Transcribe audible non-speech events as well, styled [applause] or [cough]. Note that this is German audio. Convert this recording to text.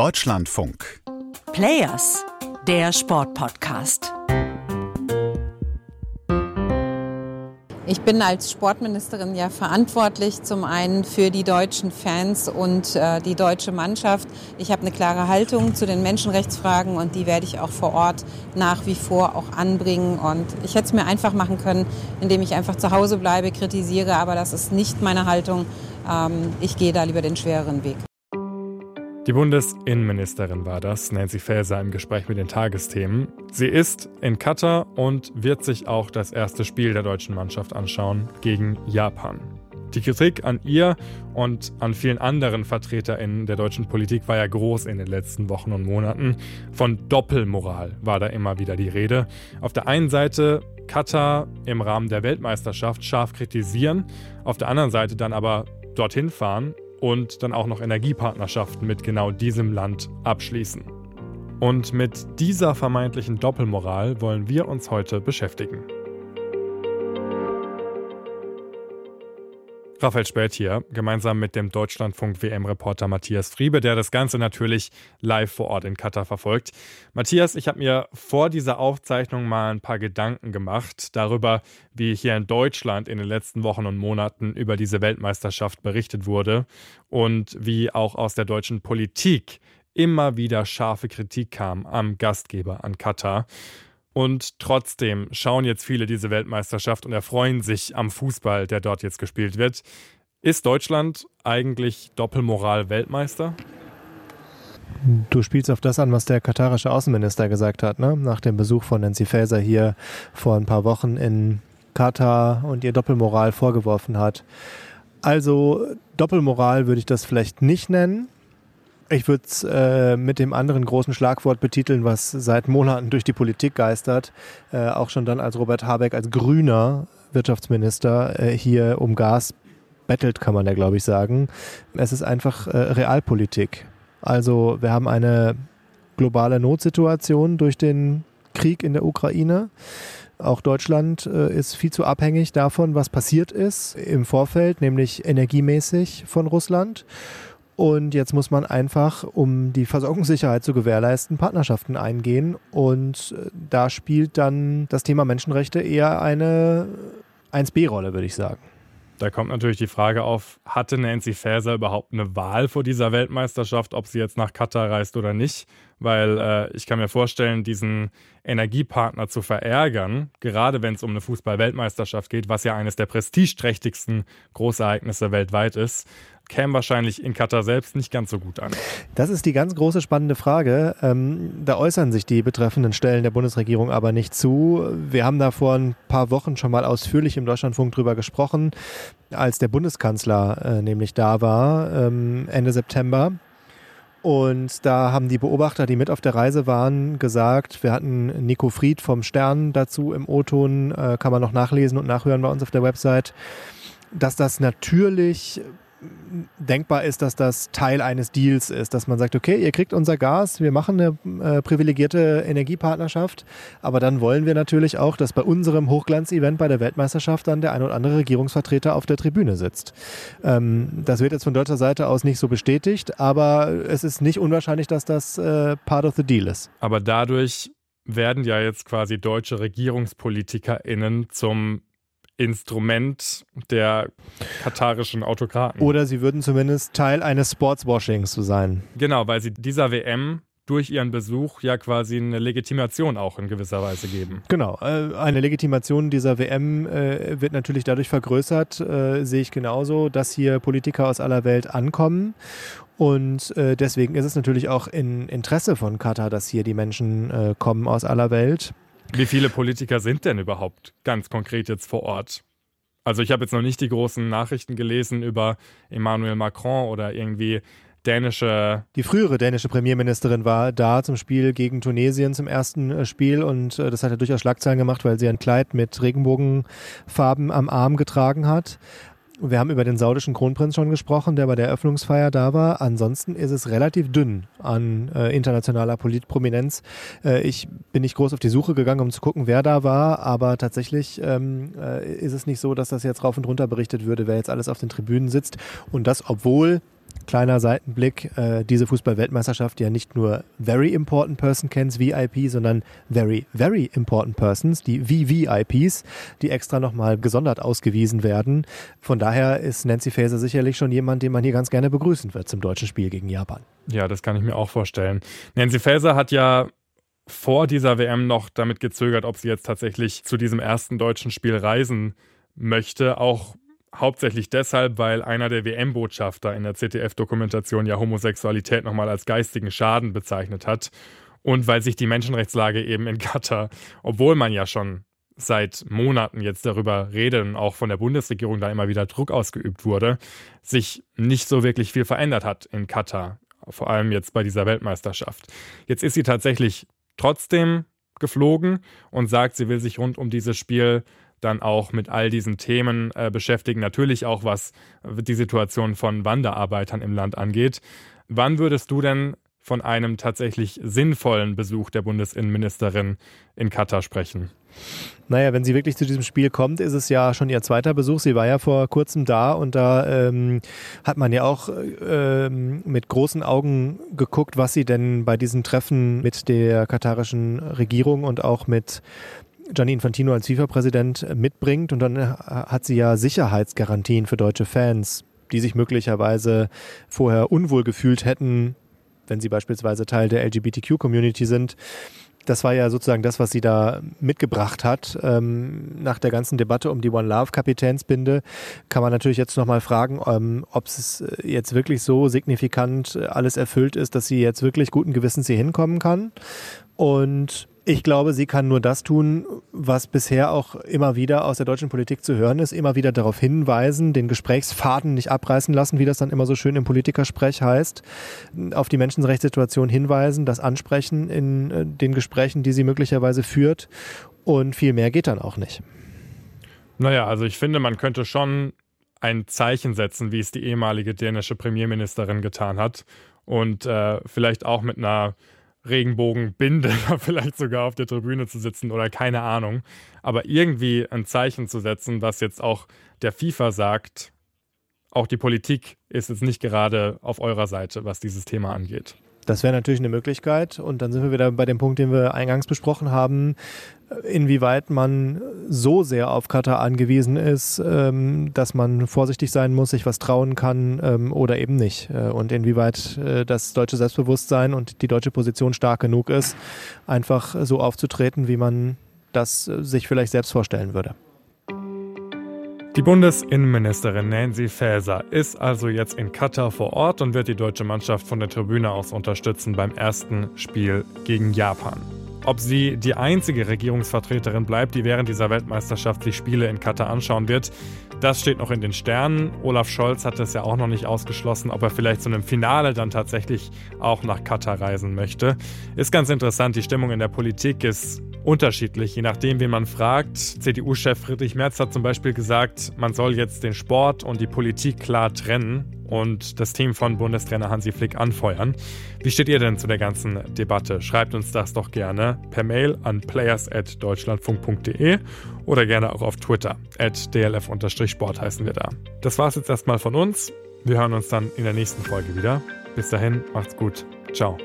Deutschlandfunk. Players, der Sportpodcast. Ich bin als Sportministerin ja verantwortlich zum einen für die deutschen Fans und äh, die deutsche Mannschaft. Ich habe eine klare Haltung zu den Menschenrechtsfragen und die werde ich auch vor Ort nach wie vor auch anbringen. Und ich hätte es mir einfach machen können, indem ich einfach zu Hause bleibe, kritisiere, aber das ist nicht meine Haltung. Ähm, ich gehe da lieber den schwereren Weg. Die Bundesinnenministerin war das, Nancy Faeser, im Gespräch mit den Tagesthemen. Sie ist in Katar und wird sich auch das erste Spiel der deutschen Mannschaft anschauen gegen Japan. Die Kritik an ihr und an vielen anderen VertreterInnen der deutschen Politik war ja groß in den letzten Wochen und Monaten. Von Doppelmoral war da immer wieder die Rede. Auf der einen Seite Katar im Rahmen der Weltmeisterschaft scharf kritisieren, auf der anderen Seite dann aber dorthin fahren und dann auch noch Energiepartnerschaften mit genau diesem Land abschließen. Und mit dieser vermeintlichen Doppelmoral wollen wir uns heute beschäftigen. Raphael Spät hier, gemeinsam mit dem Deutschlandfunk WM-Reporter Matthias Friebe, der das Ganze natürlich live vor Ort in Katar verfolgt. Matthias, ich habe mir vor dieser Aufzeichnung mal ein paar Gedanken gemacht darüber, wie hier in Deutschland in den letzten Wochen und Monaten über diese Weltmeisterschaft berichtet wurde und wie auch aus der deutschen Politik immer wieder scharfe Kritik kam am Gastgeber, an Katar. Und trotzdem schauen jetzt viele diese Weltmeisterschaft und erfreuen sich am Fußball, der dort jetzt gespielt wird. Ist Deutschland eigentlich Doppelmoral-Weltmeister? Du spielst auf das an, was der katarische Außenminister gesagt hat, ne? nach dem Besuch von Nancy Faeser hier vor ein paar Wochen in Katar und ihr Doppelmoral vorgeworfen hat. Also Doppelmoral würde ich das vielleicht nicht nennen. Ich würde es äh, mit dem anderen großen Schlagwort betiteln, was seit Monaten durch die Politik geistert. Äh, auch schon dann als Robert Habeck als grüner Wirtschaftsminister äh, hier um Gas bettelt, kann man ja, glaube ich, sagen. Es ist einfach äh, Realpolitik. Also wir haben eine globale Notsituation durch den Krieg in der Ukraine. Auch Deutschland äh, ist viel zu abhängig davon, was passiert ist im Vorfeld, nämlich energiemäßig von Russland. Und jetzt muss man einfach, um die Versorgungssicherheit zu gewährleisten, Partnerschaften eingehen. Und äh, da spielt dann das Thema Menschenrechte eher eine 1b-Rolle, würde ich sagen. Da kommt natürlich die Frage auf, hatte Nancy Faeser überhaupt eine Wahl vor dieser Weltmeisterschaft, ob sie jetzt nach Katar reist oder nicht? Weil äh, ich kann mir vorstellen, diesen Energiepartner zu verärgern, gerade wenn es um eine Fußball-Weltmeisterschaft geht, was ja eines der prestigeträchtigsten Großereignisse weltweit ist, käme wahrscheinlich in Katar selbst nicht ganz so gut an. Das ist die ganz große spannende Frage. Ähm, da äußern sich die betreffenden Stellen der Bundesregierung aber nicht zu. Wir haben da vor ein paar Wochen schon mal ausführlich im Deutschlandfunk drüber gesprochen, als der Bundeskanzler äh, nämlich da war, ähm, Ende September. Und da haben die Beobachter, die mit auf der Reise waren, gesagt, wir hatten Nico Fried vom Stern dazu im O-Ton, äh, kann man noch nachlesen und nachhören bei uns auf der Website, dass das natürlich denkbar ist, dass das Teil eines Deals ist, dass man sagt, okay, ihr kriegt unser Gas, wir machen eine äh, privilegierte Energiepartnerschaft, aber dann wollen wir natürlich auch, dass bei unserem Hochglanzevent bei der Weltmeisterschaft dann der ein oder andere Regierungsvertreter auf der Tribüne sitzt. Ähm, das wird jetzt von deutscher Seite aus nicht so bestätigt, aber es ist nicht unwahrscheinlich, dass das äh, part of the deal ist. Aber dadurch werden ja jetzt quasi deutsche RegierungspolitikerInnen zum Instrument der katarischen Autokraten. Oder sie würden zumindest Teil eines Sportswashings zu sein. Genau, weil sie dieser WM durch ihren Besuch ja quasi eine Legitimation auch in gewisser Weise geben. Genau, äh, eine Legitimation dieser WM äh, wird natürlich dadurch vergrößert, äh, sehe ich genauso, dass hier Politiker aus aller Welt ankommen. Und deswegen ist es natürlich auch in Interesse von Katar, dass hier die Menschen kommen aus aller Welt. Wie viele Politiker sind denn überhaupt ganz konkret jetzt vor Ort? Also ich habe jetzt noch nicht die großen Nachrichten gelesen über Emmanuel Macron oder irgendwie dänische. Die frühere dänische Premierministerin war da zum Spiel gegen Tunesien zum ersten äh, Spiel und äh, das hat ja durchaus Schlagzeilen gemacht, weil sie ein Kleid mit Regenbogenfarben am Arm getragen hat. Wir haben über den saudischen Kronprinz schon gesprochen, der bei der Eröffnungsfeier da war. Ansonsten ist es relativ dünn an äh, internationaler Politprominenz. Äh, ich bin nicht groß auf die Suche gegangen, um zu gucken, wer da war, aber tatsächlich ähm, äh, ist es nicht so, dass das jetzt rauf und runter berichtet würde, wer jetzt alles auf den Tribünen sitzt. Und das, obwohl kleiner Seitenblick, äh, diese Fußball-Weltmeisterschaft ja nicht nur Very Important Person Cans VIP, sondern Very, Very Important Persons, die VVIPs, die extra nochmal gesondert ausgewiesen werden. Von daher ist Nancy Faeser sicherlich schon jemand, den man hier ganz gerne begrüßen wird zum deutschen Spiel gegen Japan. Ja, das kann ich mir auch vorstellen. Nancy Faeser hat ja vor dieser WM noch damit gezögert, ob sie jetzt tatsächlich zu diesem ersten deutschen Spiel reisen möchte. Auch Hauptsächlich deshalb, weil einer der WM-Botschafter in der ZDF-Dokumentation ja Homosexualität nochmal als geistigen Schaden bezeichnet hat. Und weil sich die Menschenrechtslage eben in Katar, obwohl man ja schon seit Monaten jetzt darüber redet und auch von der Bundesregierung da immer wieder Druck ausgeübt wurde, sich nicht so wirklich viel verändert hat in Katar. Vor allem jetzt bei dieser Weltmeisterschaft. Jetzt ist sie tatsächlich trotzdem geflogen und sagt, sie will sich rund um dieses Spiel dann auch mit all diesen Themen äh, beschäftigen. Natürlich auch, was die Situation von Wanderarbeitern im Land angeht. Wann würdest du denn von einem tatsächlich sinnvollen Besuch der Bundesinnenministerin in Katar sprechen? Naja, wenn sie wirklich zu diesem Spiel kommt, ist es ja schon ihr zweiter Besuch. Sie war ja vor kurzem da und da ähm, hat man ja auch ähm, mit großen Augen geguckt, was sie denn bei diesem Treffen mit der katarischen Regierung und auch mit Gianni Infantino als FIFA-Präsident mitbringt. Und dann äh, hat sie ja Sicherheitsgarantien für deutsche Fans, die sich möglicherweise vorher unwohl gefühlt hätten, wenn sie beispielsweise Teil der LGBTQ-Community sind. Das war ja sozusagen das, was sie da mitgebracht hat. Ähm, nach der ganzen Debatte um die One Love Kapitänsbinde kann man natürlich jetzt nochmal fragen, ähm, ob es jetzt wirklich so signifikant alles erfüllt ist, dass sie jetzt wirklich guten Gewissens hier hinkommen kann. Und ich glaube, sie kann nur das tun, was bisher auch immer wieder aus der deutschen Politik zu hören ist, immer wieder darauf hinweisen, den Gesprächsfaden nicht abreißen lassen, wie das dann immer so schön im Politikersprech heißt, auf die Menschenrechtssituation hinweisen, das ansprechen in äh, den Gesprächen, die sie möglicherweise führt und viel mehr geht dann auch nicht. Naja, also ich finde, man könnte schon ein Zeichen setzen, wie es die ehemalige dänische Premierministerin getan hat und äh, vielleicht auch mit einer Regenbogenbinde [laughs] vielleicht sogar auf der Tribüne zu sitzen oder keine Ahnung. Aber irgendwie ein Zeichen zu setzen, was jetzt auch der FIFA sagt, auch die Politik ist jetzt nicht gerade auf eurer Seite, was dieses Thema angeht. Das wäre natürlich eine Möglichkeit. Und dann sind wir wieder bei dem Punkt, den wir eingangs besprochen haben inwieweit man so sehr auf Katar angewiesen ist, ähm, dass man vorsichtig sein muss, sich was trauen kann ähm, oder eben nicht. Äh, und inwieweit äh, das deutsche Selbstbewusstsein und die deutsche Position stark genug ist, einfach so aufzutreten, wie man das äh, sich vielleicht selbst vorstellen würde. Die Bundesinnenministerin Nancy Faeser ist also jetzt in Katar vor Ort und wird die deutsche Mannschaft von der Tribüne aus unterstützen beim ersten Spiel gegen Japan. Ob sie die einzige Regierungsvertreterin bleibt, die während dieser Weltmeisterschaft die Spiele in Katar anschauen wird, das steht noch in den Sternen. Olaf Scholz hat es ja auch noch nicht ausgeschlossen, ob er vielleicht zu einem Finale dann tatsächlich auch nach Katar reisen möchte. Ist ganz interessant, die Stimmung in der Politik ist unterschiedlich, je nachdem, wen man fragt. CDU-Chef Friedrich Merz hat zum Beispiel gesagt, man soll jetzt den Sport und die Politik klar trennen und das Team von Bundestrainer Hansi Flick anfeuern. Wie steht ihr denn zu der ganzen Debatte? Schreibt uns das doch gerne per Mail an players.deutschlandfunk.de oder gerne auch auf Twitter. At dlf-sport heißen wir da. Das war's jetzt erstmal von uns. Wir hören uns dann in der nächsten Folge wieder. Bis dahin, macht's gut. Ciao.